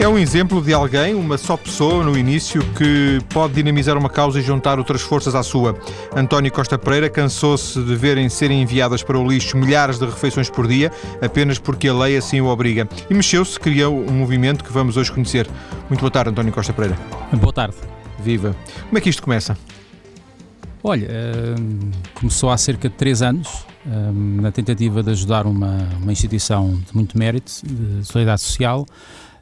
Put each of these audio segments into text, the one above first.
É um exemplo de alguém, uma só pessoa no início, que pode dinamizar uma causa e juntar outras forças à sua. António Costa Pereira cansou-se de verem serem enviadas para o lixo milhares de refeições por dia, apenas porque a lei assim o obriga. E mexeu-se, criou um movimento que vamos hoje conhecer. Muito boa tarde, António Costa Pereira. Boa tarde. Viva. Como é que isto começa? Olha, uh, começou há cerca de três anos, uh, na tentativa de ajudar uma, uma instituição de muito mérito, de solidariedade social,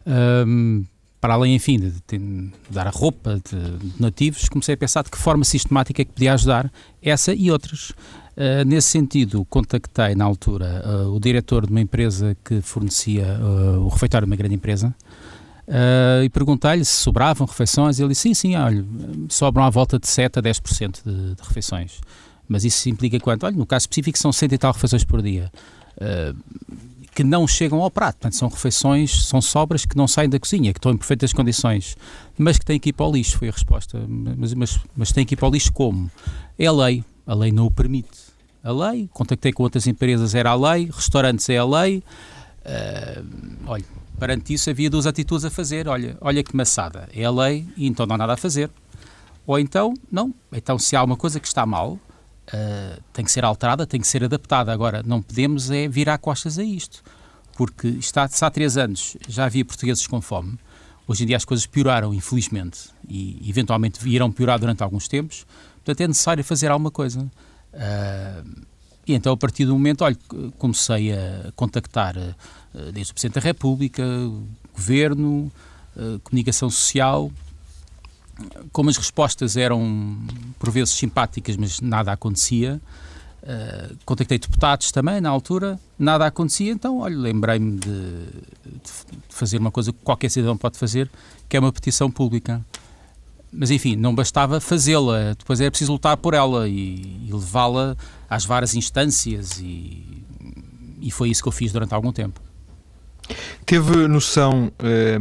um, para além, enfim, de, de, dar a roupa de, de nativos, comecei a pensar de que forma sistemática é que podia ajudar essa e outras. Uh, nesse sentido, contactei na altura uh, o diretor de uma empresa que fornecia uh, o refeitório de uma grande empresa e perguntei-lhe se sobravam refeições. Ele disse: sim, sim, olha, sobram à volta de 7 a 10% de, de refeições. Mas isso implica quanto? Olha, no caso específico são 100 e tal refeições por dia que não chegam ao prato. Portanto, são refeições, são sobras que não saem da cozinha, que estão em perfeitas condições, mas que têm que ir para o lixo, foi a resposta. Mas, mas, mas têm que ir para o lixo como? É a lei, a lei não o permite. A lei, contactei com outras empresas, era a lei, restaurantes é a lei. Uh, olha, perante isso havia duas atitudes a fazer. Olha, olha que maçada, é a lei e então não há nada a fazer. Ou então, não, então se há uma coisa que está mal, uh, tem que ser alterada, tem que ser adaptada. Agora, não podemos é virar costas a isto, porque está, se há três anos já havia portugueses com fome, hoje em dia as coisas pioraram, infelizmente, e eventualmente irão piorar durante alguns tempos, portanto é necessário fazer alguma coisa. Uh, e então, a partir do momento, olha, comecei a contactar uh, desde o Presidente da República, Governo, Comunicação Social, como as respostas eram por vezes simpáticas, mas nada acontecia, uh, contactei deputados também na altura, nada acontecia, então, olha, lembrei-me de, de, fazer uma coisa que qualquer cidadão pode fazer, que é uma petição pública. Mas enfim, não bastava fazê-la, depois era preciso lutar por ela e, e levá-la às várias instâncias e, e foi isso que eu fiz durante algum tempo. Teve noção eh,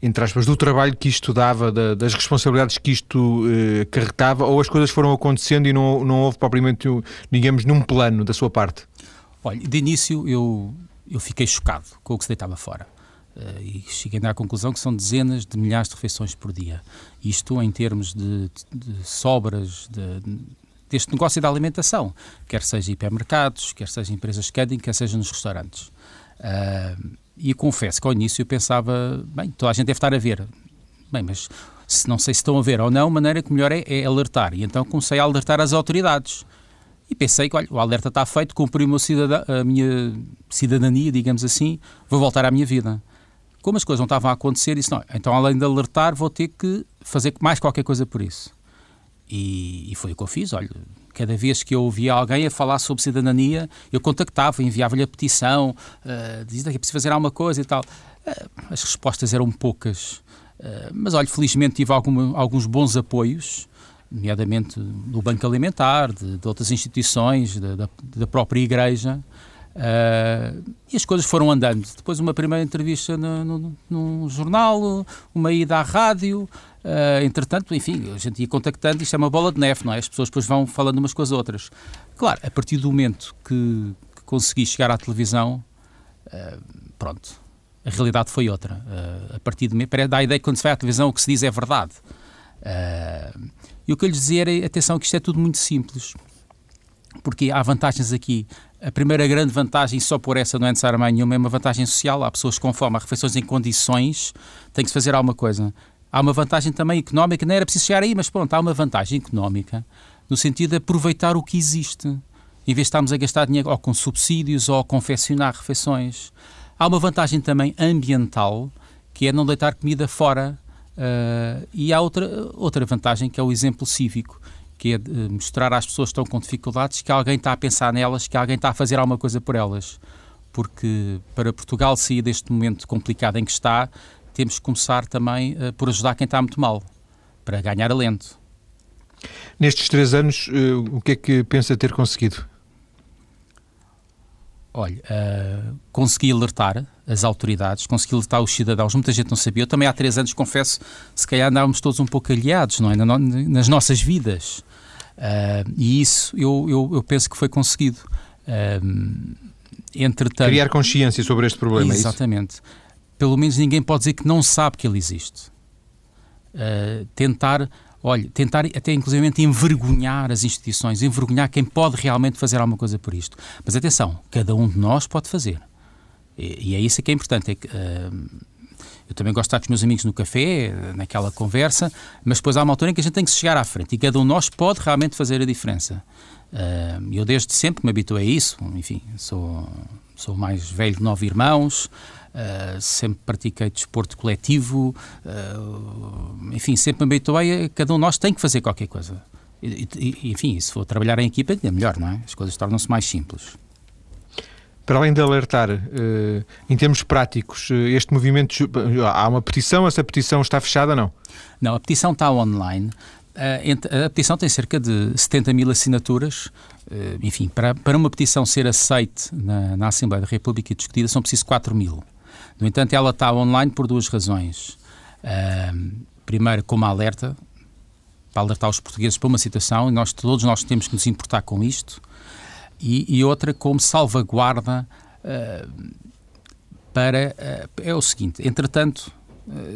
entre aspas, do trabalho que isto dava, da, das responsabilidades que isto eh, carregava, ou as coisas foram acontecendo e não, não houve propriamente, digamos, num plano da sua parte? Olha, de início eu, eu fiquei chocado com o que se deitava fora. Uh, e cheguei à conclusão que são dezenas de milhares de refeições por dia. Isto em termos de, de, de sobras de, deste negócio da alimentação, quer seja hipermercados, quer seja empresas de catering, quer seja nos restaurantes. Uh, e confesso que ao início eu pensava, bem, toda a gente deve estar a ver. Bem, mas se não sei se estão a ver ou não, a maneira que melhor é, é alertar. E então comecei a alertar as autoridades. E pensei que, olha, o alerta está feito, cumpri a minha cidadania, digamos assim, vou voltar à minha vida. Como as coisas não estavam a acontecer, disse, não, então além de alertar, vou ter que fazer mais qualquer coisa por isso. E, e foi o que eu fiz, olha, Cada vez que eu ouvia alguém a falar sobre cidadania, eu contactava, enviava-lhe a petição, uh, dizia que é preciso fazer alguma coisa e tal. Uh, as respostas eram poucas. Uh, mas, olha, felizmente tive alguma, alguns bons apoios, nomeadamente do Banco Alimentar, de, de outras instituições, de, da, da própria Igreja. Uh, e as coisas foram andando. Depois, uma primeira entrevista no, num jornal, uma ida à rádio. Uh, entretanto, enfim, a gente ia contactando. Isto é uma bola de neve, não é? As pessoas depois vão falando umas com as outras. Claro, a partir do momento que, que consegui chegar à televisão, uh, pronto, a realidade foi outra. a partir de dá a ideia que quando se vai à televisão o que se diz é verdade. e o que eu lhes dizia era: atenção, que isto é tudo muito simples porque há vantagens aqui. A primeira grande vantagem, só por essa não é necessariamente nenhuma, é uma vantagem social. Há pessoas com fome, há refeições em condições, tem que se fazer alguma coisa. Há uma vantagem também económica, não era preciso chegar aí, mas pronto, há uma vantagem económica no sentido de aproveitar o que existe, em vez de estarmos a gastar dinheiro ou com subsídios ou a confeccionar refeições. Há uma vantagem também ambiental, que é não deitar comida fora. Uh, e há outra, outra vantagem, que é o exemplo cívico que é mostrar às pessoas que estão com dificuldades que alguém está a pensar nelas, que alguém está a fazer alguma coisa por elas. Porque para Portugal sair deste momento complicado em que está, temos que começar também uh, por ajudar quem está muito mal, para ganhar alento. Nestes três anos, uh, o que é que pensa ter conseguido? Olha, uh, consegui alertar as autoridades, consegui alertar os cidadãos, muita gente não sabia. Eu também há três anos, confesso, se calhar andávamos todos um pouco aliados, não é? nas nossas vidas. Uh, e isso eu, eu, eu, penso que foi conseguido. Uh, entretanto, Criar consciência sobre este problema, Exatamente. Pelo menos ninguém pode dizer que não sabe que ele existe. Uh, tentar, olha, tentar até inclusivamente envergonhar as instituições, envergonhar quem pode realmente fazer alguma coisa por isto. Mas atenção, cada um de nós pode fazer. E, e é isso que é importante. É que, uh, eu também gosto de estar com os meus amigos no café, naquela conversa, mas depois há uma altura em que a gente tem que chegar à frente e cada um de nós pode realmente fazer a diferença. Uh, eu desde sempre me habituei a isso, enfim, sou, sou mais velho de nove irmãos, Uh, sempre pratiquei desporto coletivo, uh, enfim, sempre me habituei a cada um de nós tem que fazer qualquer coisa. E, e, enfim, se for trabalhar em equipa, é melhor, não é? As coisas tornam-se mais simples. Para além de alertar, uh, em termos práticos, este movimento. Há uma petição, essa petição está fechada, não? Não, a petição está online. A petição tem cerca de 70 mil assinaturas. Enfim, para, para uma petição ser aceite na, na Assembleia da República e discutida, são precisos 4 mil. No entanto, ela está online por duas razões. Uh, primeiro, como alerta, para alertar os portugueses para uma situação, e nós, todos nós temos que nos importar com isto, e, e outra, como salvaguarda uh, para. Uh, é o seguinte: entretanto,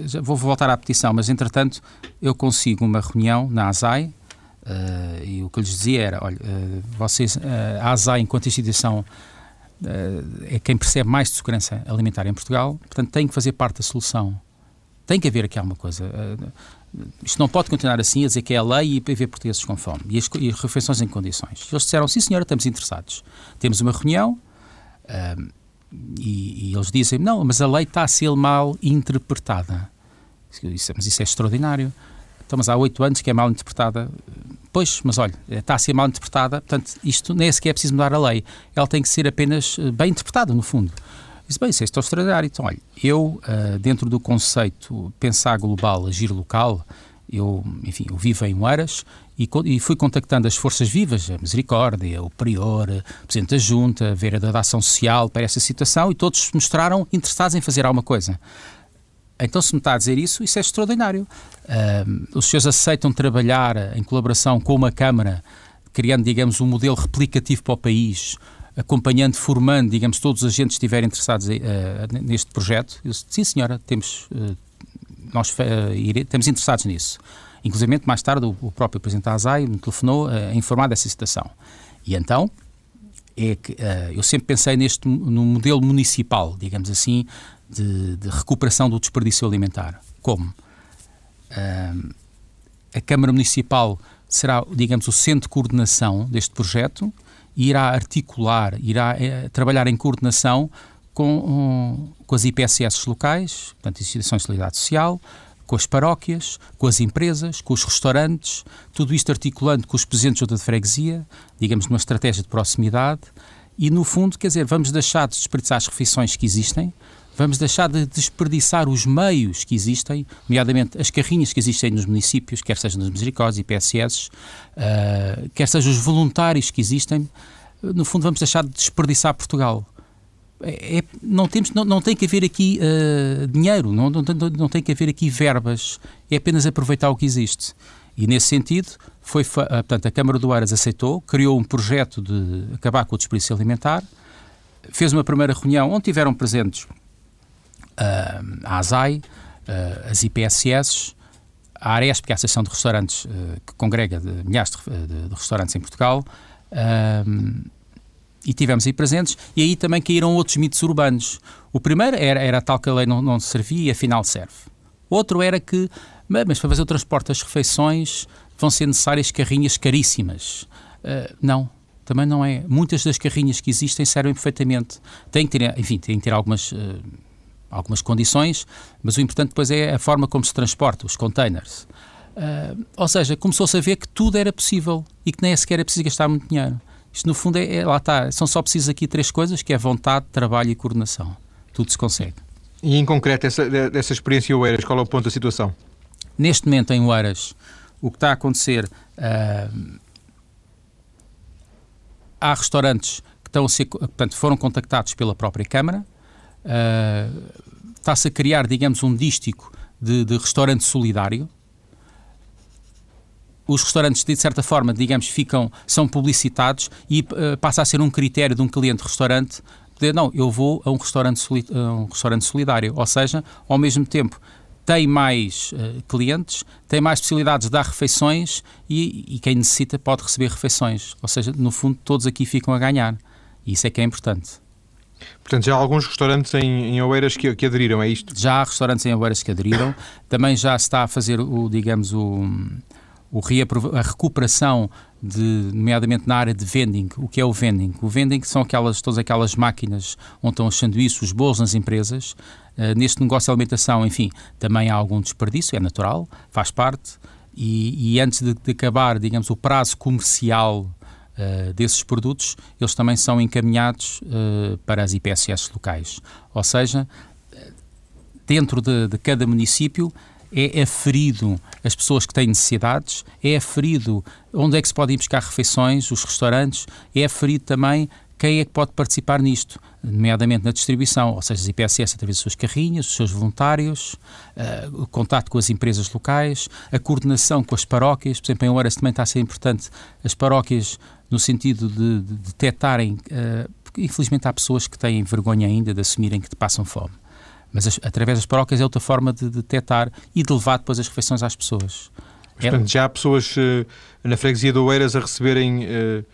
já vou voltar à petição, mas entretanto, eu consigo uma reunião na ASAI. Uh, e o que eu lhes dizia era: olha, vocês, a ASAI, enquanto instituição é quem percebe mais de segurança alimentar em Portugal, portanto tem que fazer parte da solução. Tem que haver aqui alguma coisa. Isto não pode continuar assim a dizer que é a lei e ver portugueses com fome e as, e refeições em condições. Eles disseram, sim senhora, estamos interessados. Temos uma reunião e, e, eles dizem, não, mas a lei está a ser mal interpretada. Isso, mas isso é extraordinário. Estamos há oito anos que é mal interpretada Pois, mas olha, está a ser mal interpretada, portanto, isto nem sequer é preciso mudar a lei. Ela tem que ser apenas eh, bem interpretada, no fundo. Disse, bem, isso é extraordinário. Então, olha, eu, eh, dentro do conceito pensar global, agir local, eu, enfim, eu vivo em Oeiras e, e, fui contactando as forças vivas, a Misericórdia, o Prior, o Presidente da Junta, a Vereadora da Ação Social para essa situação e todos se mostraram interessados em fazer alguma coisa. Então, se me está a dizer isso, isso é extraordinário. Os senhores aceitam trabalhar em colaboração com uma Câmara, criando, digamos, um modelo replicativo para o país, acompanhando, formando, digamos, todos os agentes que estiverem interessados uh, neste projeto? Eu disse, sim, senhora, temos, uh, nós uh, temos interessados nisso. Inclusive, mais tarde, o, o próprio Presidente da ASAI me telefonou a informar dessa situação. E então, é que eu sempre pensei neste no modelo municipal, digamos assim, de, de recuperação do desperdício alimentar. Como? Uh, a Câmara Municipal será, digamos, o centro de coordenação deste projeto e irá articular, irá é, trabalhar em coordenação com, um, com as IPSS locais, portanto, Instituições de Solidariedade Social, com as paróquias, com as empresas, com os restaurantes, tudo isto articulando com os presidentes de freguesia, digamos, numa estratégia de proximidade, e no fundo, quer dizer, vamos deixar de desperdiçar as refeições que existem, Vamos deixar de desperdiçar os meios que existem, nomeadamente as carrinhas que existem nos municípios, quer sejam nas misericórdias e PSS, uh, quer sejam os voluntários que existem. No fundo, vamos deixar de desperdiçar Portugal. É, é, não, temos, não, não tem que haver aqui uh, dinheiro, não, não, não tem que haver aqui verbas, é apenas aproveitar o que existe. E nesse sentido, foi, uh, portanto, a Câmara do Aras aceitou, criou um projeto de acabar com o desperdício alimentar, fez uma primeira reunião onde tiveram presentes a ASAI, as IPSS, a Aresp, que é a Associação de Restaurantes eh, que congrega de milhares de, de, de restaurantes em Portugal, e tivemos aí presentes, e aí também caíram outros mitos urbanos. O primeiro era, era tal que a lei não, não servia e afinal serve. Outro era que, mas para fazer o transporte das refeições vão ser necessárias carrinhas caríssimas. Uh, não, também não é. Muitas das carrinhas que existem servem perfeitamente. Tem que ter, enfim, tem que ter algumas... Uh, algumas condições, mas o importante depois é a forma como se transporta, os containers. Uh, ou seja, começou-se a ver que tudo era possível e que nem sequer era preciso gastar muito dinheiro. Isto, no fundo, é, é, lá está. São só precisas aqui três coisas, que é vontade, trabalho e coordenação. Tudo se consegue. E, em concreto, essa, dessa experiência Oeiras, qual é o ponto da situação? Neste momento, em Oeiras, o que está a acontecer... Uh, há restaurantes que estão a ser, portanto, foram contactados pela própria Câmara, está-se a criar, digamos, um dístico de, de, restaurante solidário. Os restaurantes, de certa forma, digamos, ficam, são publicitados e uh, passa a ser um critério de um cliente restaurante poder, não, eu vou a um restaurante, a um restaurante solidário, ou seja, ao mesmo tempo tem mais uh, clientes, tem mais possibilidades de dar refeições e, e, quem necessita pode receber refeições. Ou seja, no fundo, todos aqui ficam a ganhar. E isso é que é importante. Portanto, já há alguns restaurantes em, em Oeiras que, que, aderiram, é isto? Já há restaurantes em Oeiras que aderiram. Também já está a fazer o, digamos, o, o a recuperação de, nomeadamente na área de vending. O que é o vending? O vending são aquelas, todas aquelas máquinas onde estão os sanduíches, os bolos nas empresas. Uh, neste negócio de alimentação, enfim, também há algum desperdício, é natural, faz parte. E, e antes de, de, acabar, digamos, o prazo comercial uh, desses produtos, eles também são encaminhados uh, para as IPSS locais. Ou seja, dentro de, de cada município é aferido as pessoas que têm necessidades, é aferido onde é que se podem buscar refeições, os restaurantes, é aferido também quem é que pode participar nisto, nomeadamente na distribuição, ou seja, as IPSS através das suas carrinhas, dos seus voluntários, uh, o contato com as empresas locais, a coordenação com as paróquias, por exemplo, em Oeiras também está a ser importante as paróquias no sentido de, de detectarem, uh, porque infelizmente há pessoas que têm vergonha ainda de assumirem que te passam fome. Mas as, através das paróquias é outra forma de detectar e de levar depois as refeições às pessoas. Portanto, é... já há pessoas uh, na freguesia de Oeiras a receberem uh,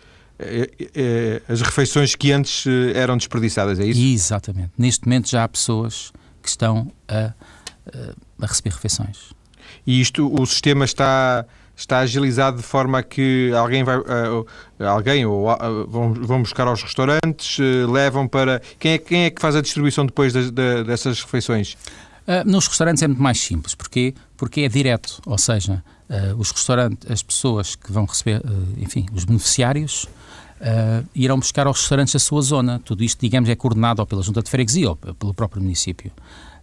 as refeições que antes eram desperdiçadas, é isso? Exatamente. Neste momento já há pessoas que estão a, a receber refeições. E isto, o sistema está está agilizado de forma que alguém vai uh, alguém ou uh, vão, vão buscar aos restaurantes, uh, levam para quem é, quem é que faz a distribuição depois de, de, dessas refeições? nos restaurantes é muito mais simples, porque porque é direto, ou seja, os restaurantes, as pessoas que vão receber, enfim, os beneficiários irão buscar aos restaurantes a sua zona. Tudo isto, digamos, é coordenado ou pela Junta de Freguesia ou pelo próprio município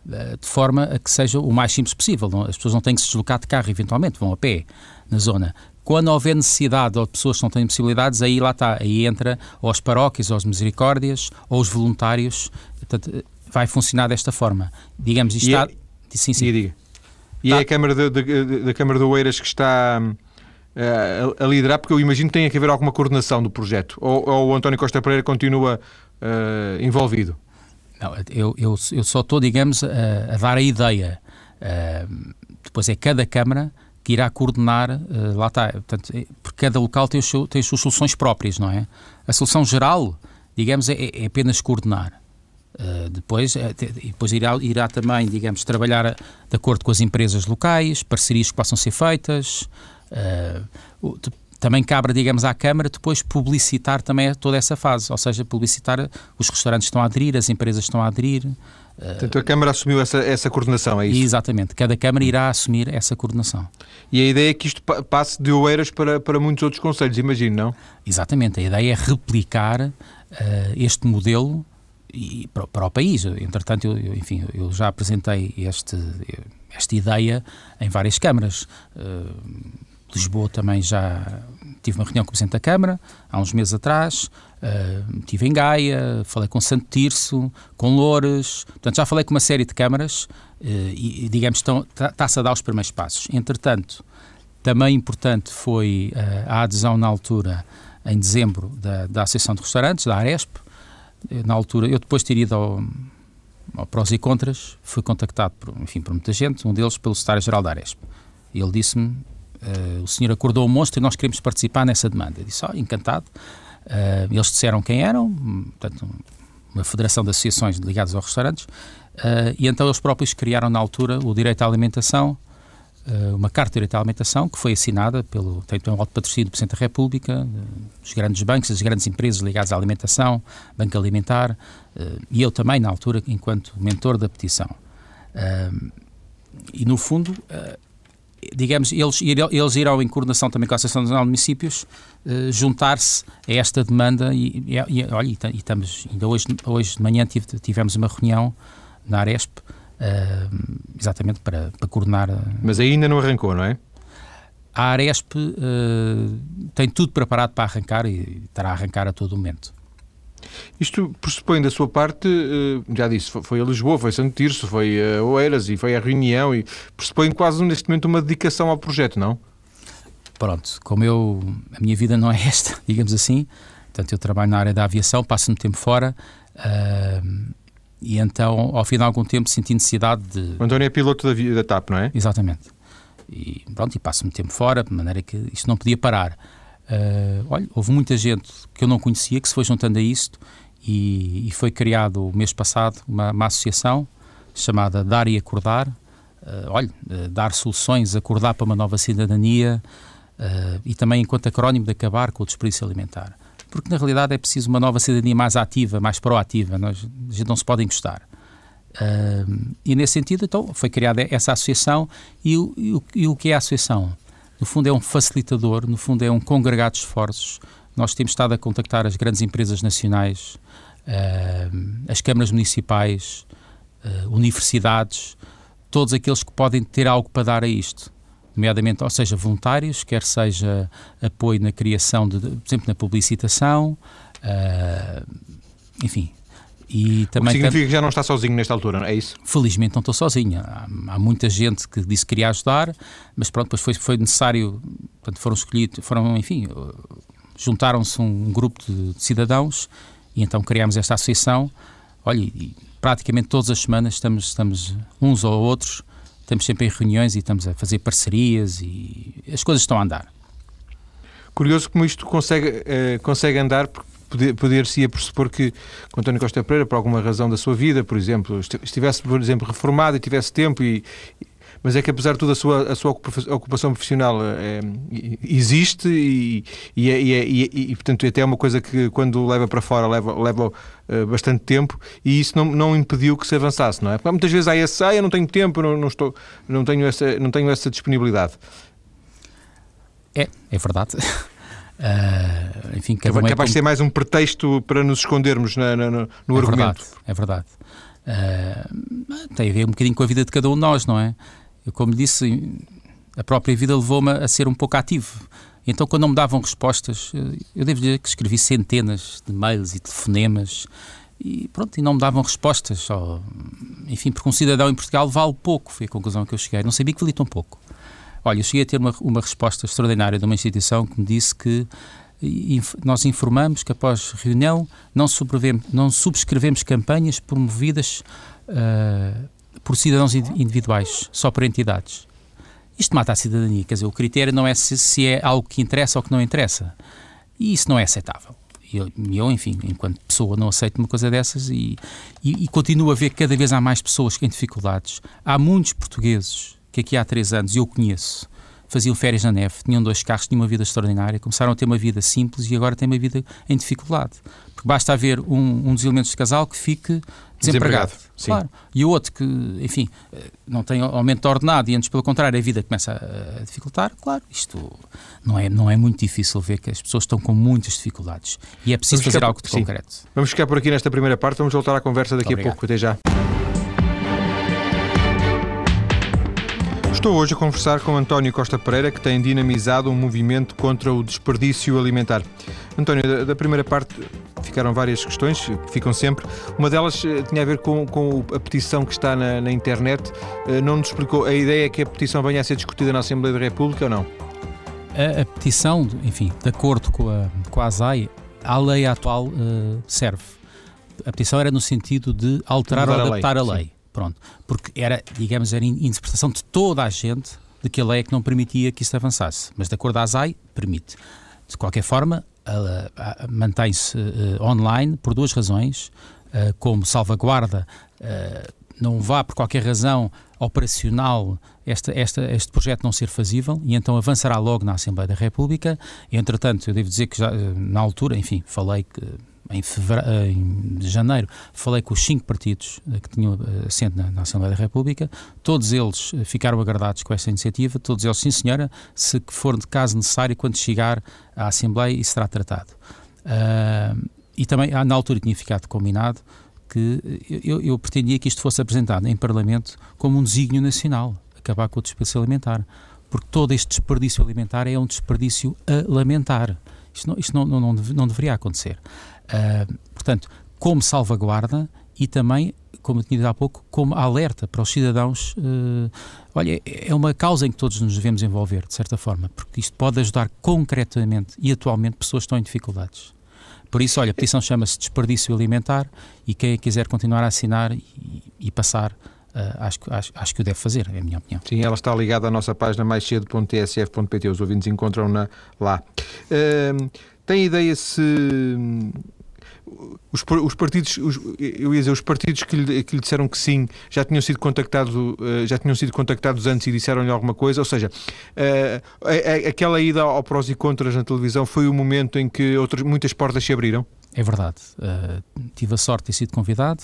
de forma a que seja o mais simples possível. As pessoas não têm que se deslocar de carro, eventualmente, vão a pé na zona. Quando houver necessidade ou pessoas que não têm possibilidades, aí lá está, aí entra ou as paróquias, ou as misericórdias, ou os voluntários. Portanto, vai funcionar desta forma. Digamos, isto e está... É... Sim, sim. Diga. E tá. é a Câmara da Câmara de Oeiras que está uh, a, a, liderar, porque eu imagino que tem que haver alguma coordenação do projeto. Ou, ou o António Costa Pereira continua uh, envolvido? Não, eu, eu, eu só estou, digamos, a, a dar a ideia. Uh, depois é cada Câmara que irá coordenar, uh, lá está, portanto, é, porque cada local tem, seu, tem as suas soluções próprias, não é? A solução geral, digamos, é, é apenas coordenar. Uh, depois, depois irá, irá também, digamos, trabalhar de acordo com as empresas locais, parcerias que possam ser feitas. Uh, também cabe, digamos, à Câmara depois publicitar também toda essa fase, ou seja, publicitar os restaurantes estão a aderir, as empresas estão a aderir, Portanto, a Câmara assumiu essa, essa coordenação, é isso? Exatamente, cada Câmara irá assumir essa coordenação. E a ideia é que isto passe de Oeiras para, para muitos outros conselhos, imagino, não? Exatamente, a ideia é replicar uh, este modelo e, para, para, o país. Entretanto, eu, eu, enfim, eu já apresentei este, esta ideia em várias câmaras. Uh, Lisboa também já tive uma reunião com o Presidente da Câmara, há uns meses atrás, uh, estive em Gaia, falei com Santo Tirso, com Loures, portanto já falei com uma série de câmaras uh, e, digamos, está-se a dar os primeiros passos. Entretanto, também importante foi uh, a adesão na altura, em dezembro, da, da Associação de Restaurantes, da Aresp. Na altura, eu depois ter ido ao, ao prós e contras, fui contactado por, enfim, por muita gente, um deles pelo secretário-geral da Aresp. Ele disse-me, uh, o senhor acordou o monstro e nós queremos participar nessa demanda. Eu disse, oh, encantado. Uh, eles disseram quem eram, portanto, uma federação de associações ligadas aos restaurantes, uh, e então eles próprios criaram na altura o direito à alimentação, uma carta de direito à alimentação que foi assinada pelo, tem um alto patrocínio do Presidente da República, dos grandes bancos, das grandes empresas ligadas à alimentação, Banco Alimentar, e eu também na altura enquanto mentor da petição. e no fundo digamos, eles, eles irão em coordenação também com a Associação Nacional de Municípios uh, juntar-se a esta demanda e, e, e olha, e, estamos, ainda hoje, hoje de manhã tivemos uma reunião na Aresp uh, exatamente para, para coordenar. Uh, Mas ainda não arrancou, não é? A Aresp tem tudo preparado para arrancar e estará a arrancar a todo momento. Isto pressupõe da sua parte, eh, já disse, foi a Lisboa, foi a Santo Tirso, foi a Oeiras e foi a reunião e pressupõe quase neste momento uma dedicação ao projeto, não? Pronto, como eu, a minha vida não é esta, digamos assim, Portanto, eu trabalho na área da aviação, passo muito tempo fora uh, e então, ao fim de algum tempo, senti necessidade de. O António é piloto da, da TAP, não é? Exatamente. E pronto, e passo muito tempo fora, de maneira que isto não podia parar. Uh, olha, houve muita gente que eu não conhecia que se foi juntando a isto e, e foi criado o mês passado uma, uma associação chamada Dar e Acordar. Uh, olha, uh, dar soluções, acordar para uma nova cidadania e também enquanto acrónimo de acabar com o desperdício alimentar porque na realidade é preciso uma nova cidadania mais ativa, mais proativa, nós, a gente não se pode encostar. Uh, e nesse sentido, então, foi criada essa associação e o, e, o, e o que é a associação? No fundo é um facilitador, no fundo é um congregado de esforços. Nós temos estado a contactar as grandes empresas nacionais, uh, as câmaras municipais, uh, universidades, todos aqueles que podem ter algo para dar a isto nomeadamente, ou seja, voluntários, quer seja apoio na criação, de, por exemplo, na publicitação, uh, enfim. E também o que significa que já não está sozinho nesta altura, é isso? Felizmente não estou sozinho. Há, há, muita gente que disse que queria ajudar, mas pronto, depois foi, foi necessário, portanto, foram escolhidos, foram, enfim, juntaram-se um grupo de, de cidadãos e então criámos esta associação. Olha, e praticamente todas as semanas estamos, estamos uns ou outros estamos sempre em reuniões e estamos a fazer parcerias e as coisas estão a andar. Curioso como isto consegue, eh, consegue andar, porque poder-se-ia pressupor que o António Costa Pereira, por alguma razão da sua vida, por exemplo, estivesse, por exemplo, reformado e tivesse tempo e, mas é que apesar de tudo a sua, a sua ocupação profissional é, existe e, e, e, e, portanto até é uma coisa que quando leva para fora leva, leva uh, bastante tempo e isso não, não impediu que se avançasse, não é? Porque muitas vezes há esse, ah, eu não tenho tempo, não, não, estou, não, tenho essa, não tenho essa disponibilidade. É, é verdade. Uh, enfim, cada é, capaz de ser mais um pretexto para nos escondermos na, na, no, no é argumento. Verdade, é verdade. Uh, tem a ver um bocadinho com a vida de cada um de nós, não é? Eu, como disse, a própria vida levou-me a ser um pouco ativo. Então, quando não me davam respostas, eu devo dizer que escrevi centenas de mails e telefonemas e pronto, e não me davam respostas. Ou, enfim, porque um cidadão em Portugal vale pouco, foi a conclusão que eu cheguei. Não sabia que valia tão pouco. Olha, eu cheguei a ter uma, uma resposta extraordinária de uma instituição que me disse que nós informamos que após reunião não, não subscrevemos campanhas promovidas uh, por cidadãos individuais, só por entidades. Isto mata a cidadania, quer dizer, o critério não é se, se é algo que interessa ou que não interessa. E isso não é aceitável. Eu, eu, enfim, enquanto pessoa, não aceito uma coisa dessas e, e, e, continuo a ver que cada vez há mais pessoas que têm dificuldades. Há muitos portugueses que aqui há três anos eu conheço, faziam férias na neve, tinham dois carros, tinham uma vida extraordinária, começaram a ter uma vida simples e agora têm uma vida em dificuldade. Porque basta haver um, um dos elementos de casal que fique desempregado. desempregado claro. E o outro que, enfim, não tem aumento ordenado e antes, pelo contrário, a vida começa a dificultar, claro, isto não é, não é muito difícil ver que as pessoas estão com muitas dificuldades e é preciso fazer algo de sim. concreto. Vamos ficar por aqui nesta primeira parte, vamos voltar à conversa daqui a pouco. Até já. Estou hoje a conversar com António Costa Pereira, que tem dinamizado um movimento contra o desperdício alimentar. António, da, primeira parte ficaram várias questões, que ficam sempre. Uma delas eh, tinha a ver com, com a petição que está na, na internet. Eh, não nos explicou, a ideia é que a petição venha a ser discutida na Assembleia da República ou não? A, a petição, enfim, de acordo com a, com a ASAI, a lei atual uh, serve. A petição era no sentido de alterar ou adaptar a lei. A lei. Pronto. Porque era, digamos, era interpretação de toda a gente de que a lei é que não permitia que isso avançasse. Mas de acordo a ASAI, permite. De qualquer forma, mantém-se uh, online por duas razões. Uh, como salvaguarda, uh, não vá por qualquer razão operacional esta, esta, este projeto não ser fazível e então avançará logo na Assembleia da República. Entretanto, eu devo dizer que já na altura, enfim, falei que em, fevereiro, em janeiro, falei com os cinco partidos eh, que tinham eh, assento na, na, Assembleia da República, todos eles eh, ficaram agradados com esta iniciativa, todos eles, sim senhora, se for de caso necessário, quando chegar à Assembleia, isso será tratado. Uh, e também, ah, na altura, tinha ficado combinado que eu, eu, pretendia que isto fosse apresentado em Parlamento como um desígnio nacional, acabar com o desperdício alimentar, porque todo este desperdício alimentar é um desperdício a lamentar. Isto não, isto não, não, não, não deveria acontecer. Uh, portanto, como salvaguarda e também, como eu tinha dito há pouco, como alerta para os cidadãos. Uh, olha, é uma causa em que todos nos devemos envolver, de certa forma, porque isto pode ajudar concretamente e atualmente pessoas que estão em dificuldades. Por isso, olha, a petição chama-se Desperdício Alimentar e quem quiser continuar a assinar e, e passar Uh, acho, acho, acho que o deve fazer, é a minha opinião. Sim, ela está ligada à nossa página mais cedo.tsf.pt, os ouvintes encontram-na lá. Uh, tem ideia se os, os partidos, os, eu ia dizer, os partidos que lhe, que lhe, disseram que sim já tinham sido contactados, uh, já tinham sido contactados antes e disseram-lhe alguma coisa, ou seja, uh, aquela ida ao prós e contras na televisão foi o momento em que outras, muitas portas se abriram? É verdade. Uh, tive a sorte de ter sido convidado.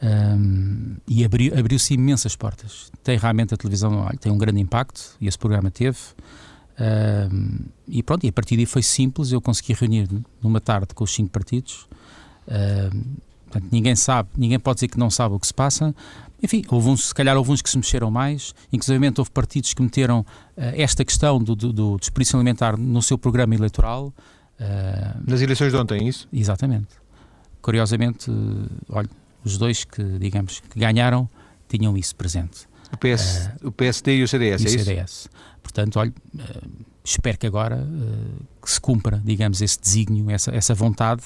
Um, e abriu, abriu-se imensas portas. Tem realmente a televisão tem um grande impacto e esse programa teve. Um, e pronto, e a partir daí foi simples. Eu consegui reunir numa tarde com os cinco partidos. Um, portanto, ninguém sabe, ninguém pode dizer que não sabe o que se passa. Enfim, houve uns, se calhar houve uns que se mexeram mais, inclusive houve partidos que meteram uh, esta questão do, do, do desperdício alimentar no seu programa eleitoral. Uh, Nas eleições de ontem, é isso? Exatamente. Curiosamente, uh, olha, os dois que, digamos, que ganharam tinham isso presente. O, PS, uh, o PSD e o CDS, e é o CDS. Isso? Portanto, olha, uh, espero que agora uh, que se cumpra, digamos, esse desígnio, essa, essa vontade,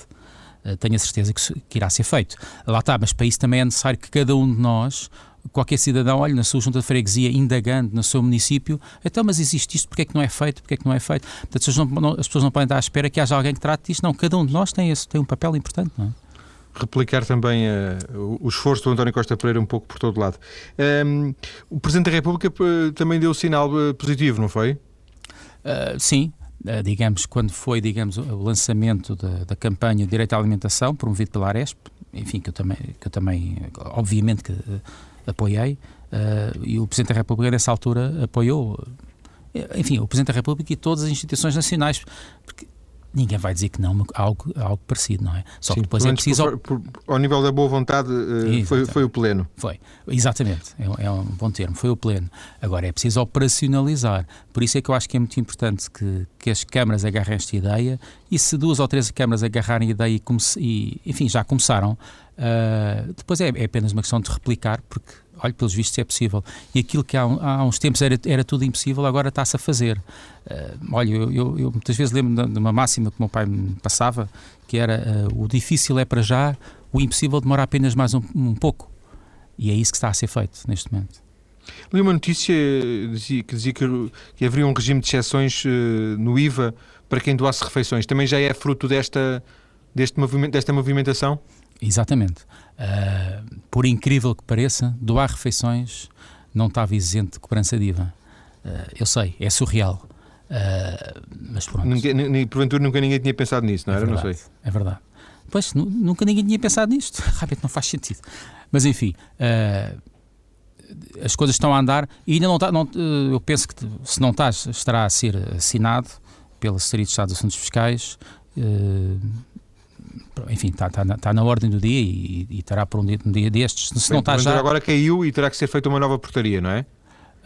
tenho a certeza que, que, irá ser feito. Lá está, mas para isso também é necessário que cada um de nós, qualquer cidadão, olhe na sua junta de freguesia, indagando no seu município, então, mas existe isto, porque é que não é feito, porque é que não é feito? Portanto, as pessoas não, as pessoas não podem estar à espera que haja alguém que trate disto, não, cada um de nós tem, esse, tem um papel importante, não é? Replicar também uh, o esforço do António Costa Pereira um pouco por todo lado. Um, ehm, o Presidente da República uh, também deu sinal uh, positivo, não foi? sim, digamos, quando foi digamos, o lançamento da, da campanha Direito à Alimentação, promovido pela Aresp, enfim, que eu também, que eu também obviamente que apoiei, e o Presidente da República nessa altura apoiou enfim, o Presidente da República e todas as instituições nacionais, porque ninguém vai dizer que não, algo, algo parecido, não é? Só Sim, que depois é preciso. Por, por, ao nível da boa vontade, uh, foi, foi o pleno. Foi, exatamente, é, é, um bom termo, foi o pleno. Agora é preciso operacionalizar. Por isso é que eu acho que é muito importante que, que as câmaras agarrem esta ideia e se duas ou três câmaras agarrarem a ideia e, comece, e enfim, já começaram, uh, depois é, é apenas uma questão de replicar, porque olha, pelos vistos é possível. E aquilo que há, há uns tempos era, era tudo impossível, agora está-se a fazer. Uh, olha, eu, eu, eu, muitas vezes lembro de uma máxima que meu pai me passava, que era uh, o difícil é para já, o impossível demora apenas mais um, um pouco. E é isso que está a ser feito neste momento. Li uma notícia que dizia que, que haveria um regime de exceções uh, no IVA para quem doasse refeições. Também já é fruto desta, deste movimento, desta movimentação? Exatamente. Uh, por incrível que pareça, doar refeições não estava isento de cobrança de IVA. Uh, eu sei, é surreal. Uh, mas pronto. Ninguém, porventura nunca ninguém tinha pensado nisso, não é era? Verdade, não sei. É verdade. Pois, nunca ninguém tinha pensado nisto. Realmente não faz sentido. Mas enfim, as coisas estão a andar e ainda não está. Não, eu penso que se não está, estará a ser assinado pela Secretaria de Estado de Assuntos Fiscais enfim, está, está, na, está na ordem do dia e, e estará por um dia, um dia destes. Se Bem, não está já... agora caiu e terá que ser feita uma nova portaria, não é?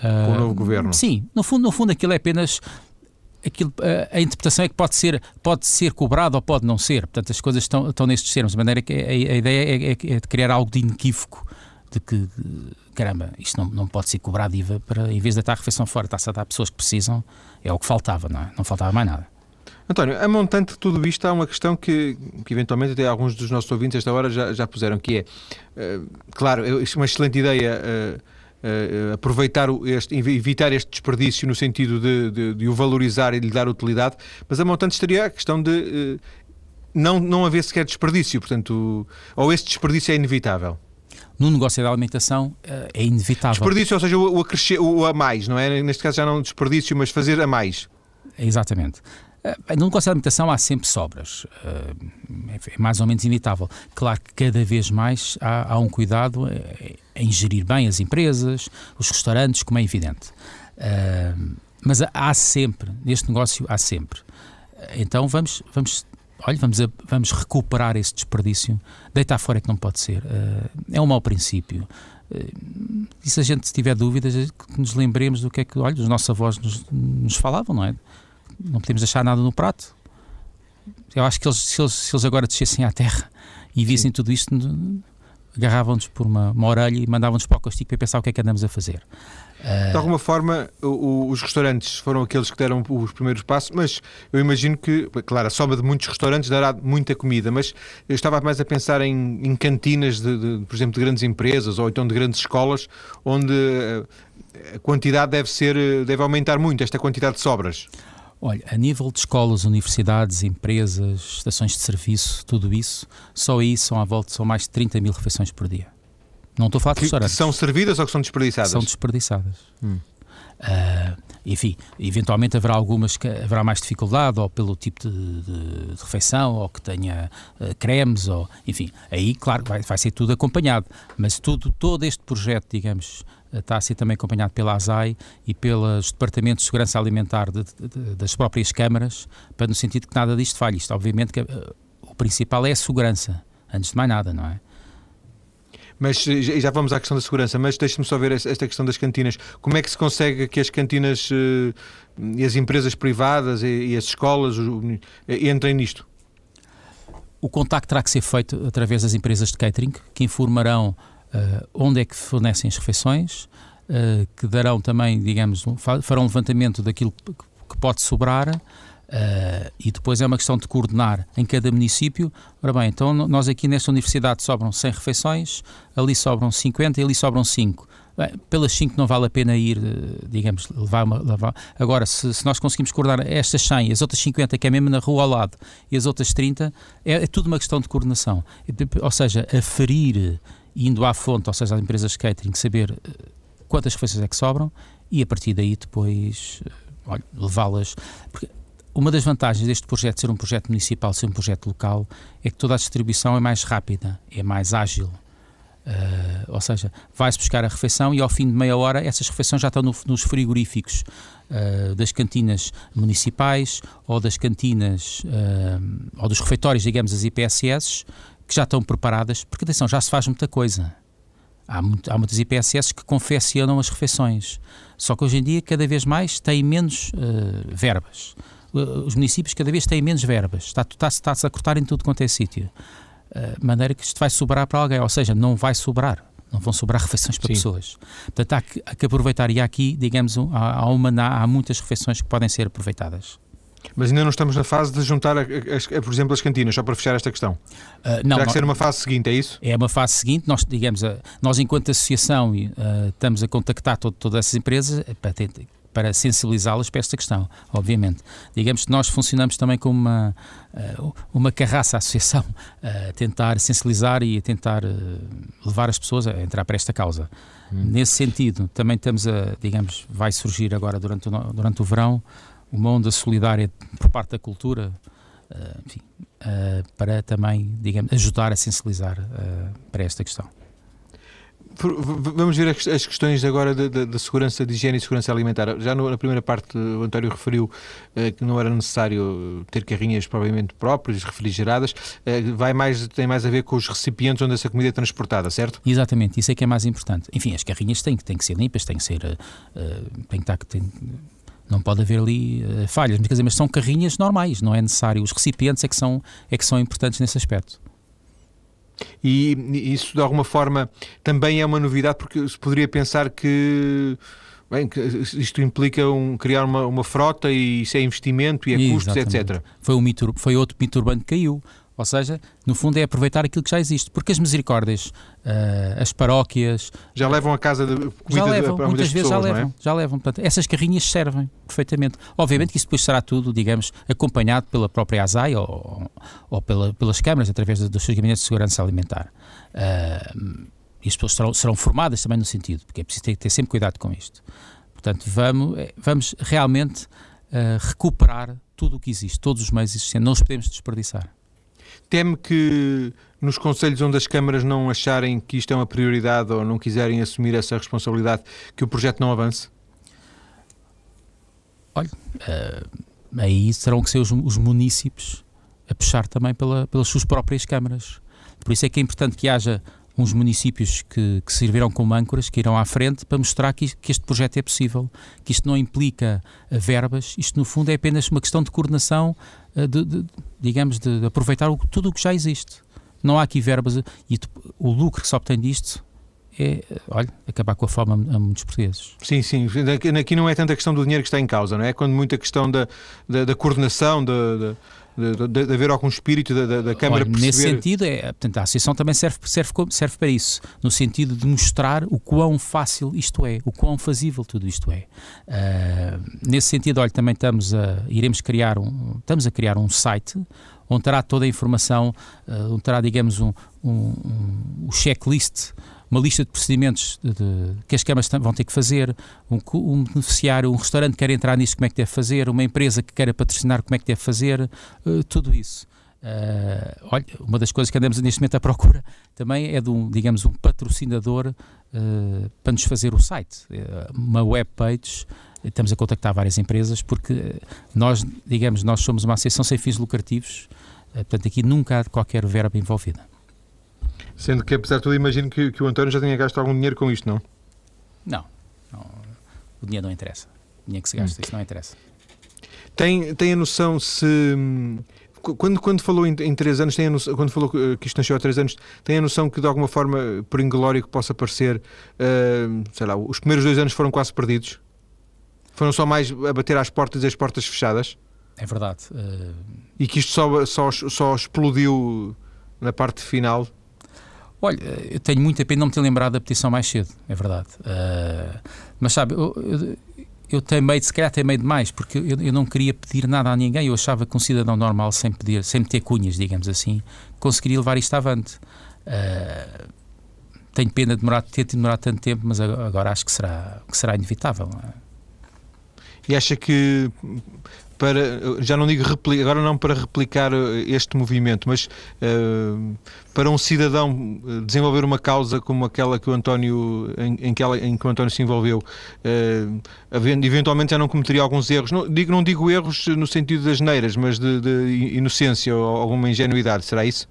Com o novo governo. Sim, no fundo, no fundo aquilo é apenas aquilo, a, a, interpretação é que pode ser, pode ser cobrado ou pode não ser. Portanto, as coisas estão, estão nestes termos, de maneira que a, a ideia é, é, é, de criar algo de inequívoco, de que, caramba, isto não, não pode ser cobrado IVA para, em vez de estar a refeição fora, está-se a dar pessoas que precisam, é o que faltava, não é? Não faltava mais nada. António, a montante de tudo isto há uma questão que, que eventualmente até alguns dos nossos ouvintes esta hora já, já puseram, que é, uh, claro, é uma excelente ideia uh, uh, aproveitar este, evitar este desperdício no sentido de, de, de, o valorizar e lhe dar utilidade, mas a montante estaria a questão de não, não haver sequer desperdício, portanto, ou esse desperdício é inevitável? no negócio da alimentação é inevitável. Desperdício, ou seja, o, o, o a mais, não é? Neste caso já não desperdício, mas fazer a mais. Exatamente. Eh, no negócio de alimentação há sempre sobras, eh, é mais ou menos inevitável. Claro que cada vez mais há, há um cuidado eh, em gerir bem as empresas, os restaurantes, como é evidente. Mas há sempre, neste negócio há sempre. Então vamos, vamos, olha, vamos, vamos recuperar esse desperdício. Deitar fora é que não pode ser. É um mau princípio. E se a gente tiver dúvidas, que nos lembremos do que é que, olha, os nossos avós nos, nos falavam, não é? Não podemos deixar nada no prato. Eu acho que eles, se, eles, se eles agora descessem à terra e vissem Sim. tudo isto, agarravam-nos por uma, uma orelha e mandavam-nos para o castigo para pensar o que é que andamos a fazer. De alguma forma, o, os restaurantes foram aqueles que deram os primeiros passos, mas eu imagino que, claro, a soma de muitos restaurantes dará muita comida, mas eu estava mais a pensar em, em cantinas, de, de, por exemplo, de grandes empresas ou então de grandes escolas, onde a quantidade deve ser, deve aumentar muito, esta quantidade de sobras. Olha, a nível de escolas, universidades, empresas, estações de serviço, tudo isso, só aí são à volta, são mais de 30 mil refeições por dia. Não estou a falar de restaurantes. Que são servidas ou que são desperdiçadas? São desperdiçadas. Hum. Uh, enfim, eventualmente haverá algumas que haverá mais dificuldade, ou pelo tipo de, de, de refeição, ou que tenha uh, cremes, ou enfim, aí, claro, vai, vai ser tudo acompanhado. Mas tudo, todo este projeto, digamos, está a ser também acompanhado pela ASAI e pelos Departamentos de Segurança Alimentar de, de, das próprias câmaras, para no sentido que nada disto falhe. Isto, obviamente, que, uh, o principal é a segurança, antes de mais nada, não é? Mas já vamos à questão da segurança, mas deixe-me só ver esta questão das cantinas. Como é que se consegue que as cantinas eh, e as empresas privadas e as escolas entrem nisto? O contacto terá que ser feito através das empresas de catering, que informarão uh, onde é que fornecem as refeições, uh, que darão também, digamos, farão um levantamento daquilo que pode sobrar Uh, e depois é uma questão de coordenar em cada município. Ora bem, então nós aqui nesta universidade sobram 100 refeições, ali sobram 50 e ali sobram 5. Bem, pelas 5 não vale a pena ir, digamos, levar uma. Levar. Agora, se, se, nós conseguimos coordenar estas 100 e as outras 50, que é mesmo na rua ao lado, e as outras 30, é, é tudo uma questão de coordenação. Ou seja, aferir, indo à fonte, ou seja, às empresas de catering, saber eh, quantas refeições é que sobram e a partir daí depois levá-las. Porque uma das vantagens deste projeto ser um projeto municipal, ser um projeto local, é que toda a distribuição é mais rápida, é mais ágil. Uh, ou seja, vai-se buscar a refeição e ao fim de meia hora essas refeições já estão no, nos frigoríficos uh, das cantinas municipais ou das cantinas uh, ou dos refeitórios, digamos, as IPSS, que já estão preparadas, porque atenção, já se faz muita coisa. Há, muito, há muitas IPSS que confeccionam as refeições, só que hoje em dia cada vez mais têm menos verbas os municípios cada vez têm menos verbas, está-se está, está a cortar em tudo quanto é sítio. Uh, maneira que isto vai sobrar para alguém, ou seja, não vai sobrar. Não vão sobrar refeições para Sim. pessoas. Portanto, há que, há que, aproveitar. E aqui, digamos, há, há, uma, há muitas refeições que podem ser aproveitadas. Mas ainda não estamos na fase de juntar, a, a, a, por exemplo, as cantinas, só para fechar esta questão. Uh, não, Terá que ser uma fase seguinte, é isso? É uma fase seguinte. Nós, digamos, nós enquanto associação uh, estamos a contactar todo, todas essas empresas para tentar, para sensibilizá-las para esta questão, obviamente. Digamos que nós funcionamos também como uma, eh, uma carraça associação a tentar sensibilizar e a tentar eh, levar as pessoas a entrar para esta causa. Hum. Nesse sentido, também estamos a, digamos, vai surgir agora durante o, durante o verão uma onda solidária por parte da cultura, uh, enfim, uh, para também, digamos, ajudar a sensibilizar uh, para esta questão. Vamos ver as questões agora da, segurança de higiene e segurança alimentar. Já na primeira parte, o António referiu uh, que não era necessário ter carrinhas provavelmente próprias, refrigeradas. Uh, vai mais, tem mais a ver com os recipientes onde essa comida é transportada, certo? Exatamente, isso é que é mais importante. Enfim, as carrinhas têm, têm que ser limpas, têm que ser. Uh, têm que estar. Têm, não pode haver ali falhas, mas, dizer, mas são carrinhas normais, não é necessário. Os recipientes é que são, é que são importantes nesse aspecto. E isso, de alguma forma, também é uma novidade, porque se poderia pensar que. Bem, isto implica um, criar uma, uma frota e isso é investimento e é custos, etc. Foi, um mito, foi outro mito urbano que caiu. Ou seja, no fundo é aproveitar aquilo que já existe. Porque as misericórdias, uh, as paróquias. Já levam a casa de comida já levam, para muitas vezes pessoas, já levam, é? já levam. Portanto, essas carrinhas servem perfeitamente. Obviamente que isso depois será tudo, digamos, acompanhado pela própria ASAI ou, ou pela, pelas câmaras, através dos seus gabinetes de segurança alimentar. Uh, e as pessoas serão, serão formadas também no sentido, porque é preciso ter, ter sempre cuidado com isto. Portanto, vamos, eh, vamos realmente uh, recuperar tudo o que existe, todos os meios existentes. Não os podemos desperdiçar. Teme que nos conselhos onde as câmaras não acharem que isto é uma prioridade ou não quiserem assumir essa responsabilidade, que o projeto não avance? Olha, uh, aí serão que ser os, os municípios a puxar também pela, pelas suas próprias câmaras. Por isso é que é importante que haja uns municípios que, que servirão como âncoras, que irão à frente para mostrar que, que, este projeto é possível, que isto não implica eh, verbas, isto no fundo é apenas uma questão de coordenação, eh, de, de, digamos, de, aproveitar o, tudo o que já existe. Não há aqui verbas e o lucro que se obtém disto é, olha, acabar com a fome a, muitos portugueses. Sim, sim. Aqui não é tanta questão do dinheiro que está em causa, não é? É quando muita questão da, da, da coordenação, da, da de, de, de, haver algum espírito da, da, da Câmara Olha, perceber... Nesse sentido, é, portanto, a Associação também serve, serve, serve para isso, no sentido de mostrar o quão fácil isto é, o quão fazível tudo isto é. Uh, nesse sentido, olha, também estamos a, iremos criar um, estamos a criar um site onde terá toda a informação, uh, onde terá, digamos, um, um, um checklist uma lista de procedimentos de, de, que as câmaras vão ter que fazer, um, um, beneficiário, um restaurante que quer entrar nisso, como é que deve fazer, uma empresa que queira patrocinar, como é que deve fazer, uh, tudo isso. Uh, olha, uma das coisas que andamos neste momento à procura também é de um, digamos, um patrocinador uh, para nos fazer o site, uma web page. Estamos a contactar várias empresas porque nós, digamos, nós somos uma associação sem fins lucrativos, portanto aqui nunca há qualquer verba envolvida. Sendo que, apesar de tudo, imagino que, que o António já tenha gasto algum dinheiro com isto, não? Não. não o dinheiro não interessa. O dinheiro que se gasta, hum. isso não interessa. Tem, tem a noção se. Quando, quando falou em, em três anos, tem noção, quando falou que isto nasceu há três anos, tem a noção que de alguma forma, por inglório que possa parecer, uh, sei lá, os primeiros dois anos foram quase perdidos? Foram só mais a bater às portas e as portas fechadas? É verdade. Uh... E que isto só, só, só explodiu na parte final? Olha, eu tenho muita pena não me ter lembrado da petição mais cedo, é verdade. Uh, mas sabe, eu, eu, eu temei, se calhar temei demais, porque eu, eu, não queria pedir nada a ninguém. Eu achava que um cidadão normal, sem pedir, sem ter cunhas, digamos assim, conseguiria levar isto avante. Uh, tenho pena de demorar, ter demorado tanto tempo, mas agora acho que será, que será inevitável. É? E acha que para, já não digo replicar, agora não para replicar eh, este movimento, mas uh, para um cidadão eh, desenvolver uma causa como aquela que o António, em, em, que, ela, em que o António se envolveu, uh, eventualmente já não cometeria alguns erros, não digo, não digo erros no sentido das neiras, mas de, de inocência ou alguma ingenuidade, será isso?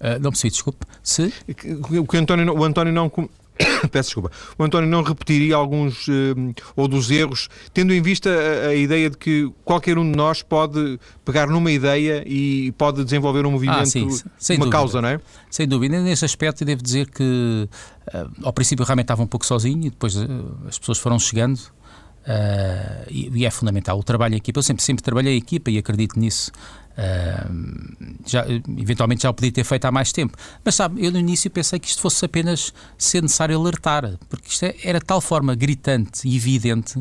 Uh, não percebi, desculpe. Se... O que o António, o António não peço desculpa, o António não repetiria alguns uh, ou dos erros, tendo em vista a, a, ideia de que qualquer um de nós pode pegar numa ideia e pode desenvolver um movimento, ah, sim, uma dúvida. causa, não é? Sem dúvida. Nesse aspecto, devo dizer que uh, ao princípio realmente estava um pouco sozinho e depois uh, as pessoas foram chegando. E, e, é fundamental o trabalho em equipa. Eu sempre, sempre trabalhei em equipa e acredito nisso. Uh, já, eventualmente já o podia ter feito há mais tempo. Mas sabe, eu no início pensei que isto fosse apenas ser necessário alertar, porque isto é, era de tal forma gritante e evidente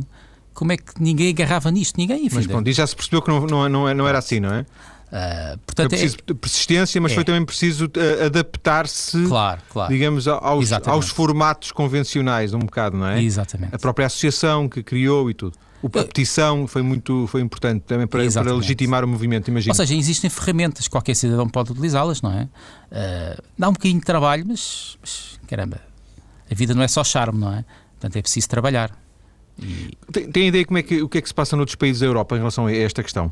como é que ninguém agarrava nisto, ninguém. Enfim, mas bom, já se percebeu que não, não, não, não era assim, não é? Uh, portanto, foi preciso é, persistência, mas é. foi também preciso uh, adaptar-se, claro, claro. digamos, aos, aos, formatos convencionais, um bocado, não é? Exatamente. A própria associação que criou e tudo. A petição foi muito foi importante também para, para legitimar o movimento, imagino. Ou seja, existem ferramentas, qualquer cidadão pode utilizá-las, não é? Uh, dá um bocadinho de trabalho, mas, mas, caramba, a vida não é só charme, não é? Portanto, é preciso trabalhar. E... Tem, tem ideia como é que, o que é que se passa noutros países da Europa em relação a esta questão?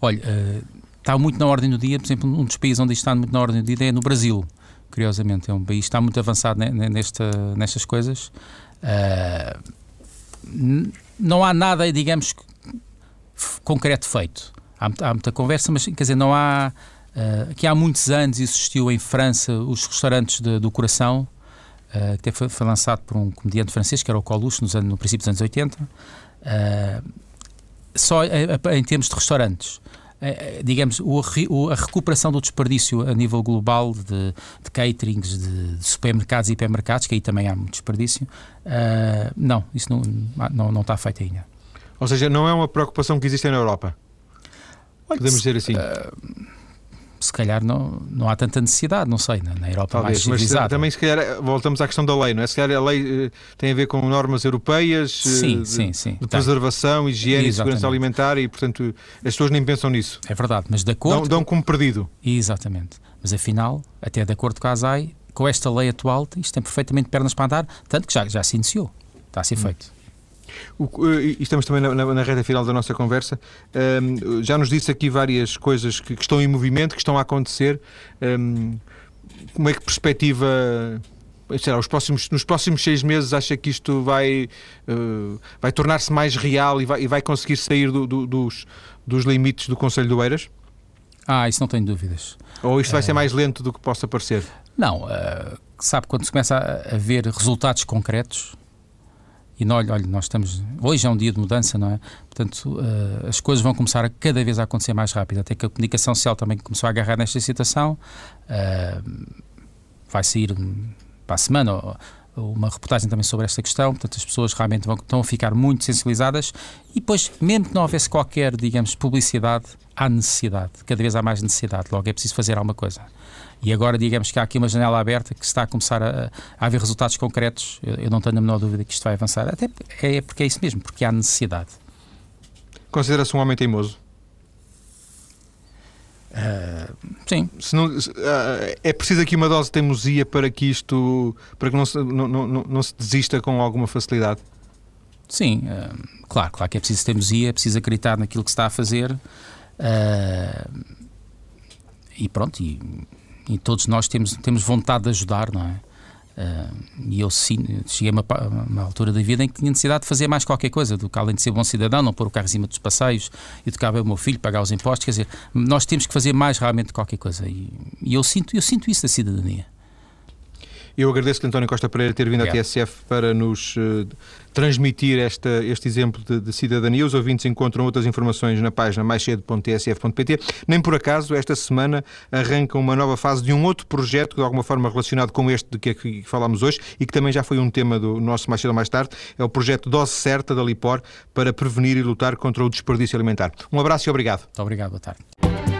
Olha, uh, está muito na ordem do dia, por exemplo, um dos países onde está muito na ordem do dia é no Brasil, curiosamente. É um país que está muito avançado nesta, nestas coisas. Uh, não há nada, digamos, concreto feito. Há, há muita conversa, mas quer dizer, não há. Uh, que há muitos anos existiu em França os restaurantes de, do coração, uh, que foi, foi, lançado por um comediante francês, que era o Coluche, nos anos, no princípio dos anos 80. Uh, só em termos de restaurantes. Digamos, o, a recuperação do desperdício a nível global de, de caterings, de, de, supermercados e hipermercados, que aí também há muito desperdício, Uh, não, isso não, não, não está feito ainda. Ou seja, não é uma preocupação que existe na Europa? Podemos dizer assim? Uh, se calhar não, não há tanta necessidade, não sei, na, na Europa Talvez, mais civilizada. Mas também se calhar voltamos à questão da lei, não é? Se calhar a lei uh, tem a ver com normas europeias sim, de, sim, sim, de tá. preservação, higiene e segurança alimentar e, portanto, as pessoas nem pensam nisso. É verdade, mas de acordo... Dão, dão como perdido. Exatamente. Mas afinal, até de acordo com a ASAI, com esta lei atual, isto tem perfeitamente pernas para andar, tanto que já, já se iniciou, está a ser hum. feito. O, e estamos também na, na, na, reta final da nossa conversa. Um, já nos disse aqui várias coisas que, que, estão em movimento, que estão a acontecer. Um, como é que perspectiva sei lá, os próximos, nos próximos seis meses acha que isto vai, uh, vai tornar-se mais real e vai, e vai conseguir sair do, do, dos, dos limites do Conselho do Eiras? Ah, isso não tenho dúvidas. Ou isto vai ser mais lento do que possa parecer? Não, uh, sabe, quando se começa a, a ver resultados concretos, e olha, olha, nós estamos. Hoje é um dia de mudança, não é? Portanto, uh, as coisas vão começar a cada vez a acontecer mais rápido. Até que a comunicação social também começou a agarrar nesta situação. Uh, vai sair para a semana uma reportagem também sobre esta questão. Portanto, as pessoas realmente vão, estão a ficar muito sensibilizadas. E depois, mesmo que não houvesse qualquer, digamos, publicidade, há necessidade. Cada vez há mais necessidade. Logo é preciso fazer alguma coisa. E agora, digamos que há aqui uma janela aberta que está a começar a, a haver resultados concretos. Eu, eu, não tenho a menor dúvida que isto vai avançar. Até é porque é isso mesmo, porque há necessidade. Considera-se um homem teimoso? Uh, sim. Se não, uh, é preciso aqui uma dose de teimosia para que isto, para que não se, não, não, não se desista com alguma facilidade? Sim, uh, claro, claro que é preciso teimosia, é preciso acreditar naquilo que se está a fazer. e pronto, e e todos nós temos, temos vontade de ajudar, não é? Uh, e eu cheguei a uma, uma, altura da vida em que tinha necessidade de fazer mais qualquer coisa do que além de ser bom cidadão, não pôr o carro em cima dos passeios, educar o meu filho, pagar os impostos. Quer dizer, nós temos que fazer mais realmente qualquer coisa. E, e eu, sinto, eu sinto isso da cidadania. Eu agradeço-lhe, António Costa Pereira, ter vindo Obrigado. à TSF para nos uh, transmitir esta, este exemplo de, de, cidadania. Os ouvintes encontram outras informações na página maiscedo.tsf.pt. Nem por acaso, esta semana arranca uma nova fase de um outro projeto, de alguma forma relacionado com este de que aqui falámos hoje e que também já foi um tema do nosso Mais Cedo Mais Tarde. É o projeto Dose Certa da Lipor para prevenir e lutar contra o desperdício alimentar. Um abraço e obrigado. Muito obrigado, boa tarde.